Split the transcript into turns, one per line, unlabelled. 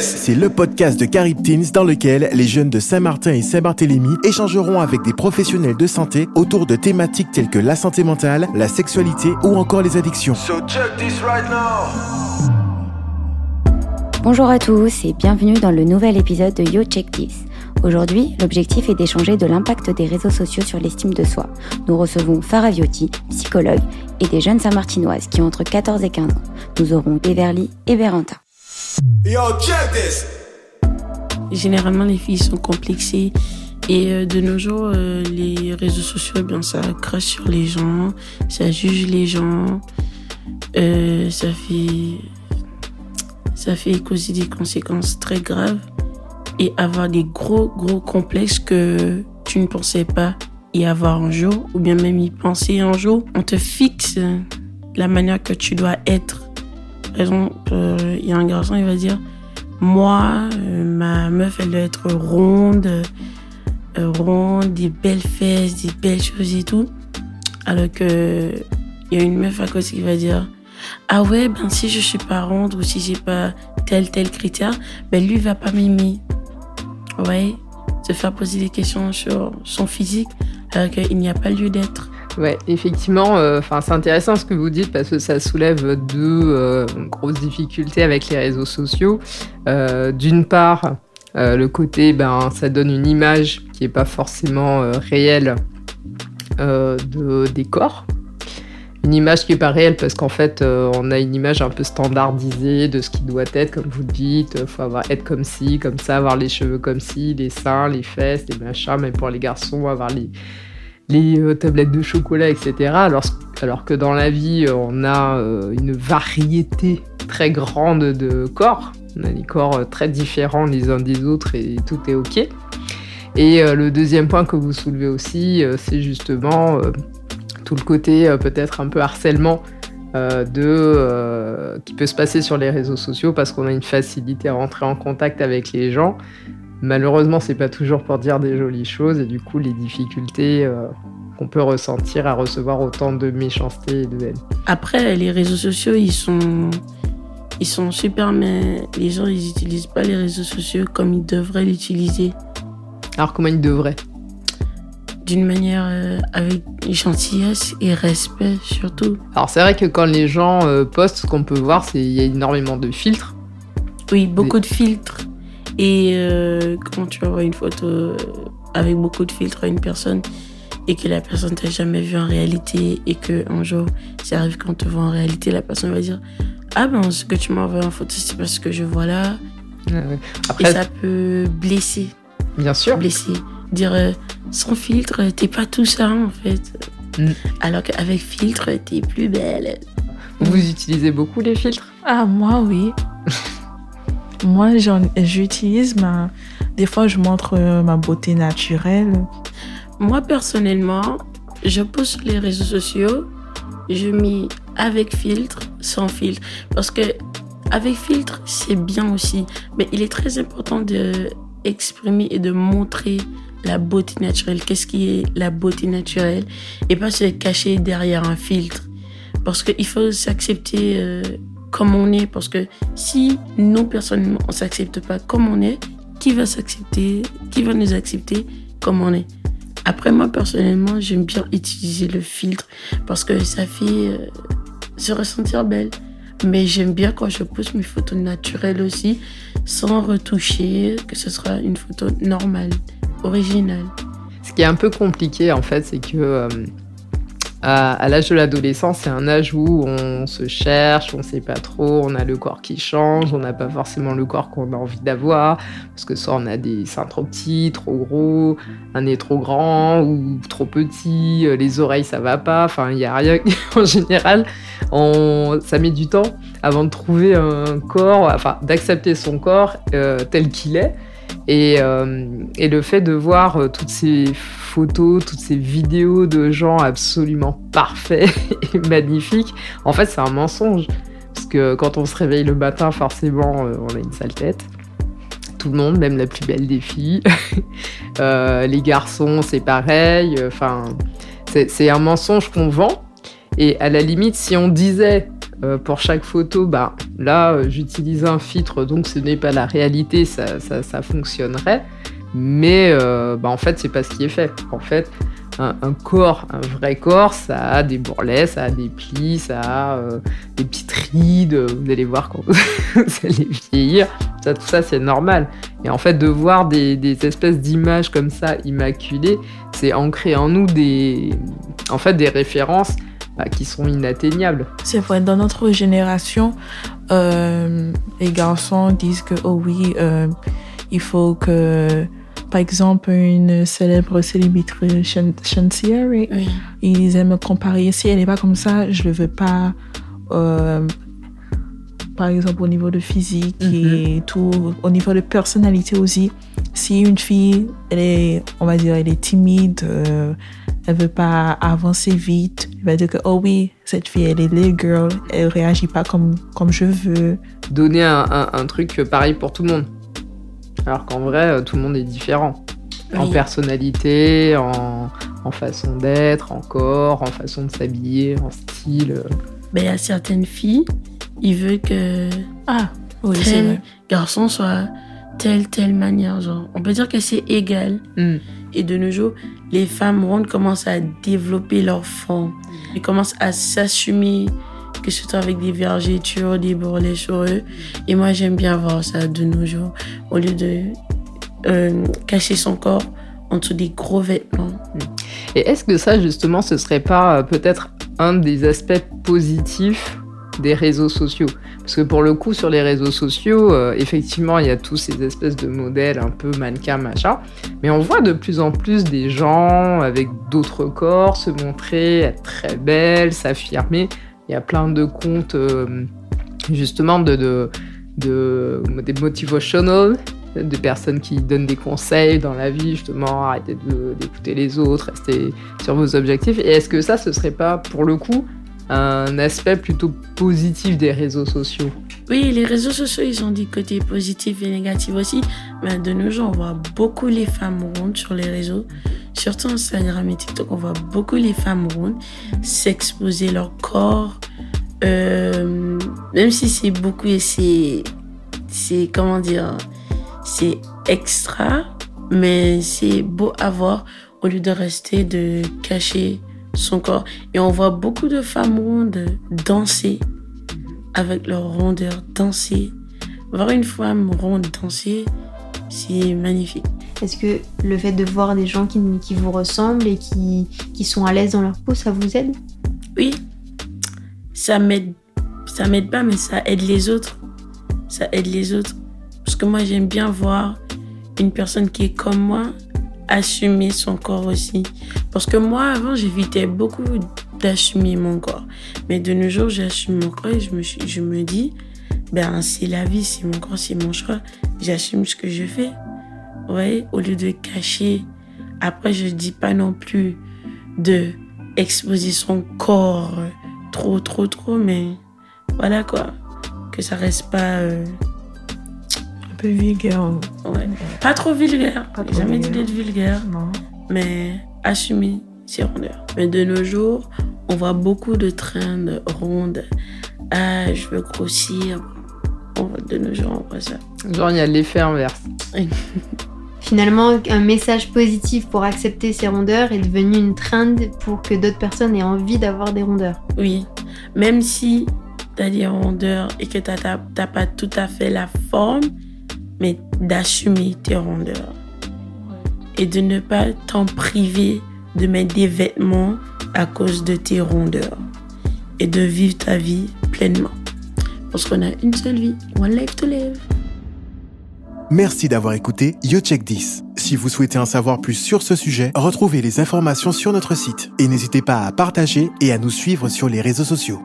C'est le podcast de Carib Teens dans lequel les jeunes de Saint-Martin et Saint-Barthélemy échangeront avec des professionnels de santé autour de thématiques telles que la santé mentale, la sexualité ou encore les addictions.
Bonjour à tous et bienvenue dans le nouvel épisode de Yo Check This. Aujourd'hui, l'objectif est d'échanger de l'impact des réseaux sociaux sur l'estime de soi. Nous recevons Farah Viotti, psychologue, et des jeunes saint-martinoises qui ont entre 14 et 15 ans. Nous aurons Beverly et Beranta.
Généralement, les filles sont complexées. Et euh, de nos jours, euh, les réseaux sociaux, eh bien, ça crache sur les gens, ça juge les gens, euh, ça fait, ça fait causer des conséquences très graves et avoir des gros, gros complexes que tu ne pensais pas y avoir un jour, ou bien même y penser un jour. On te fixe la manière que tu dois être par exemple, euh, il y a un garçon, il va dire, moi, euh, ma meuf, elle doit être ronde, euh, ronde, des belles fesses, des belles choses et tout. Alors que il y a une meuf à côté qui va dire, ah ouais, ben si je suis pas ronde ou si j'ai pas tel tel critère, ben lui va pas m'aimer. Ouais, se faire poser des questions sur son physique alors qu'il n'y a pas lieu d'être.
Ouais, effectivement, euh, enfin c'est intéressant ce que vous dites parce que ça soulève deux euh, grosses difficultés avec les réseaux sociaux. Euh, d'une part, le côté, ben, ça donne une image qui n'est pas forcément réelle de, des corps. Une image qui n'est pas réelle parce qu'en fait, on a une image un peu standardisée de ce qui doit être, comme vous dites. Il faut avoir, être comme ci, comme ça, avoir les cheveux comme ci, les seins, les fesses, les machins, mais pour les garçons, avoir les les euh, tablettes de chocolat, etc. Alors, que dans la vie, on a euh, une variété très grande de corps. On a des corps euh, très différents les uns des autres et tout est OK. Et le deuxième point que vous soulevez aussi, c'est justement tout le côté peut-être un peu harcèlement de, qui peut se passer sur les réseaux sociaux parce qu'on a une facilité à rentrer en contact avec les gens. Malheureusement, c'est pas toujours pour dire des jolies choses et du coup, les difficultés euh, qu'on peut ressentir à recevoir autant de méchanceté et de haine.
Après, les réseaux sociaux, ils sont, ils sont super, mais les gens, ils n'utilisent pas les réseaux sociaux comme ils devraient l'utiliser.
Alors, comment ils devraient?
D'une manière euh, avec gentillesse et respect surtout.
Alors c'est vrai que quand les gens euh, postent, ce qu'on peut voir, c'est qu'il y a énormément de filtres.
Oui, beaucoup de filtres. Et euh, quand tu envoies une photo euh, avec beaucoup de filtres à une personne et que la personne t'a jamais vu en réalité et que un jour, ça arrive quand on te voit en réalité, la personne va dire Ah ben, ce que tu m'as envoyé en photo, c'est parce que je vois là. Après, et ça peut blesser.
Bien sûr.
Blesser. Dire euh, sans filtre, t'es pas tout ça en fait. Mm. Alors qu'avec filtre, t'es plus belle.
Vous utilisez beaucoup les filtres?
Ah, moi oui. Moi, j'utilise ma. Des fois, je montre euh, ma beauté naturelle.
Moi, personnellement, je pose sur les réseaux sociaux, je mets avec filtre, sans filtre. Parce que avec filtre, c'est bien aussi. Mais il est très important de exprimer et de montrer la beauté naturelle. Qu'est-ce qui est la beauté naturelle? Et pas se cacher derrière un filtre. Parce qu'il faut s'accepter. Euh, comme on est. Parce que si nous, personnellement, on s'accepte pas comme on est, qui va s'accepter Qui va nous accepter comme on est? Après, moi, personnellement, j'aime bien utiliser le filtre parce que ça fait euh, se ressentir belle. Mais j'aime bien quand je pose mes photos naturelles aussi, sans retoucher, que ce sera une photo normale,
Ce qui est un peu compliqué, en fait, c'est que... Euh, à, l'âge de l'adolescence, c'est un âge où on se cherche, on sait pas trop, on a le corps qui change, on n'a pas forcément le corps qu'on a envie d'avoir, parce que soit on a des seins trop petits, trop gros, un nez trop grand ou trop petit, euh, les oreilles ça va pas, enfin il y a rien. en général, ça met du temps avant de trouver un corps, enfin d'accepter son corps euh, tel qu'il est. Et, euh, et, le fait de voir euh, toutes ces photos, toutes ces vidéos de gens absolument parfaits et magnifiques, en fait, c'est un mensonge. Parce que quand on se réveille le matin, forcément, euh, on a une sale tête. Tout le monde, même la plus belle des filles. les garçons, c'est pareil. Enfin, c'est un mensonge qu'on vend. Et à la limite, si on disait euh, pour chaque photo, bah, là, euh, j'utilise un filtre, donc ce n'est pas la réalité, ça, ça, fonctionnerait. Mais euh, bah, en fait, c'est pas ce qui est fait. En fait, un, corps, un vrai corps, ça a des bourrelets, ça a des plis, ça a euh, des petites rides. Vous allez voir quand vous allez vieillir. Tout ça, c'est normal. Et en fait, de voir des, espèces d'images comme ça, immaculées, c'est ancré en nous des, en fait, des références bah, qui sont inatteignables.
C'est vrai, dans notre génération, euh, les garçons disent que, oh oui, euh, il faut que, par exemple, une célèbre célébrité chantière, oui. ils aiment comparer, si elle n'est pas comme ça, je ne veux pas, euh, par exemple, au niveau de physique mm -hmm. et tout, au niveau de personnalité aussi. Si une fille, elle est, on va dire, elle est timide, euh, elle veut pas avancer vite. Il va dire que, oh oui, cette fille, elle est little girl, elle réagit pas comme, comme je veux.
Donner un, un, un truc pareil pour tout le monde. Alors qu'en vrai, tout le monde est différent. Oui. En personnalité, en, en façon d'être, en corps, en façon de s'habiller, en style.
Ben, il y a certaines filles, ils veulent que
ah, oui,
tel garçon soit telle, telle manière. Genre. On peut dire que c'est égal.
Mm.
Et de nos jours, les femmes rondes commencent à développer leur forme. Elles commencent à s'assumer, que ce soit avec des vergetures, des bourrelets sur eux. Et moi, j'aime bien voir ça de nos jours. Au lieu de euh, cacher son corps en dessous des gros vêtements.
Et est-ce que ça, justement, ce serait pas euh, peut-être un des aspects positifs des réseaux sociaux. Parce que pour le coup, sur les réseaux sociaux, euh, effectivement, il y a tous ces espèces de modèles un peu mannequins, machin. Mais on voit de plus en plus des gens avec d'autres corps se montrer, être très belles, s'affirmer. Il y a plein de comptes, euh, justement, de, de, de, des motivational, de personnes qui donnent des conseils dans la vie, justement, arrêtez d'écouter les autres, restez sur vos objectifs. Et est-ce que ça, ce serait pas, pour le coup, un aspect plutôt positif des réseaux sociaux.
Oui, les réseaux sociaux, ils ont des côtés positifs et négatifs aussi. Mais de nos jours, on voit beaucoup les femmes rondes sur les réseaux. Surtout Instagram et TikTok, on voit beaucoup les femmes rondes s'exposer leur corps. Euh, même si c'est beaucoup et c'est, c'est, comment dire, c'est extra, mais c'est beau à voir au lieu de rester de cacher son corps. Et on voit beaucoup de femmes rondes danser avec leur rondeur, danser. Voir une femme ronde danser, c'est magnifique.
Est-ce que le fait de voir des gens qui, qui vous ressemblent et qui, qui sont à l'aise dans leur peau, ça vous aide?
Oui, ça m'aide. Ça m'aide pas, mais ça aide les autres. Ça aide les autres. Parce que moi, j'aime bien voir une personne qui est comme moi, assumer son corps aussi. Parce que moi, avant, j'évitais beaucoup d'assumer mon corps. Mais de nos jours, j'assume mon corps et je me, je me dis, ben, c'est la vie, c'est mon corps, c'est mon choix. J'assume ce que je fais. Ouais, au lieu de cacher. Après, je dis pas non plus de exposer son corps trop, trop, trop, mais voilà quoi. Que ça reste pas. Euh,
peu vulgaire.
Ouais. Pas trop vulgaire.
Pas trop
Jamais dit
vulgaire.
d'être vulgaire.
Non.
Mais assumer ses rondeurs. Mais de nos jours, on voit beaucoup de trends rondes. Ah, je veux grossir. On voit de nos jours, on voit ça.
Genre, il y a l'effet inverse.
Finalement, un message positif pour accepter ses rondeurs est devenu une trend pour que d'autres personnes aient envie d'avoir des rondeurs.
Oui. Même si t'as des rondeurs et que t'as t'as pas tout à fait la forme, mais d'assumer tes rondeurs. Et de ne pas t'en priver de mettre des vêtements à cause de tes rondeurs. Et de vivre ta vie pleinement. Parce qu'on a une seule vie, one life to live.
Merci d'avoir écouté Yo Check 10. Si vous souhaitez en savoir plus sur ce sujet, retrouvez les informations sur notre site et n'hésitez pas à partager et à nous suivre sur les réseaux sociaux.